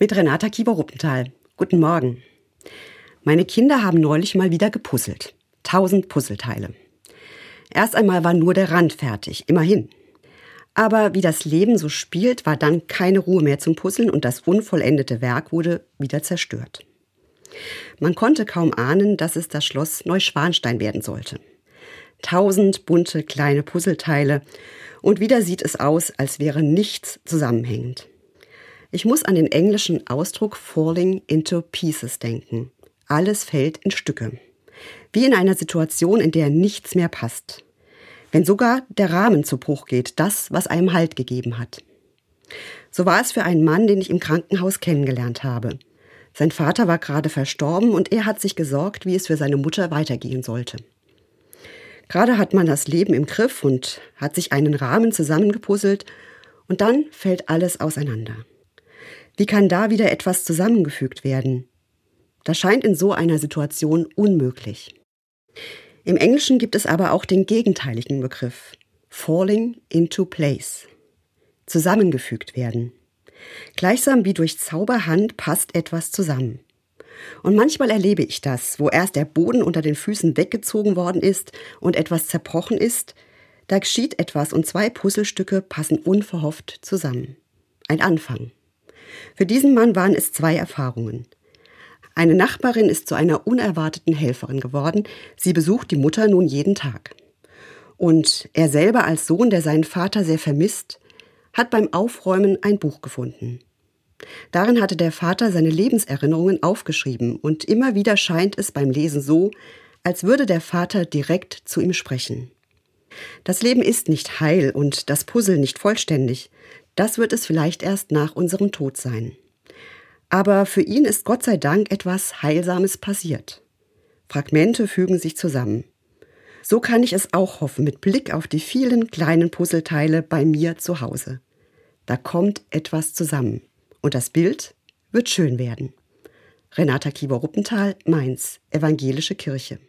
mit Renata Kieber-Ruppenthal. Guten Morgen. Meine Kinder haben neulich mal wieder gepuzzelt. Tausend Puzzleteile. Erst einmal war nur der Rand fertig, immerhin. Aber wie das Leben so spielt, war dann keine Ruhe mehr zum Puzzeln und das unvollendete Werk wurde wieder zerstört. Man konnte kaum ahnen, dass es das Schloss Neuschwanstein werden sollte. Tausend bunte kleine Puzzleteile und wieder sieht es aus, als wäre nichts zusammenhängend. Ich muss an den englischen Ausdruck falling into pieces denken. Alles fällt in Stücke. Wie in einer Situation, in der nichts mehr passt. Wenn sogar der Rahmen zu Bruch geht, das, was einem Halt gegeben hat. So war es für einen Mann, den ich im Krankenhaus kennengelernt habe. Sein Vater war gerade verstorben und er hat sich gesorgt, wie es für seine Mutter weitergehen sollte. Gerade hat man das Leben im Griff und hat sich einen Rahmen zusammengepuzzelt und dann fällt alles auseinander. Wie kann da wieder etwas zusammengefügt werden? Das scheint in so einer Situation unmöglich. Im Englischen gibt es aber auch den gegenteiligen Begriff falling into place. Zusammengefügt werden. Gleichsam wie durch Zauberhand passt etwas zusammen. Und manchmal erlebe ich das, wo erst der Boden unter den Füßen weggezogen worden ist und etwas zerbrochen ist, da geschieht etwas und zwei Puzzlestücke passen unverhofft zusammen. Ein Anfang. Für diesen Mann waren es zwei Erfahrungen. Eine Nachbarin ist zu einer unerwarteten Helferin geworden. Sie besucht die Mutter nun jeden Tag. Und er selber als Sohn, der seinen Vater sehr vermisst, hat beim Aufräumen ein Buch gefunden. Darin hatte der Vater seine Lebenserinnerungen aufgeschrieben und immer wieder scheint es beim Lesen so, als würde der Vater direkt zu ihm sprechen. Das Leben ist nicht heil und das Puzzle nicht vollständig, das wird es vielleicht erst nach unserem Tod sein. Aber für ihn ist Gott sei Dank etwas Heilsames passiert. Fragmente fügen sich zusammen. So kann ich es auch hoffen mit Blick auf die vielen kleinen Puzzleteile bei mir zu Hause. Da kommt etwas zusammen und das Bild wird schön werden. Renata Kieber-Ruppenthal, Mainz, Evangelische Kirche.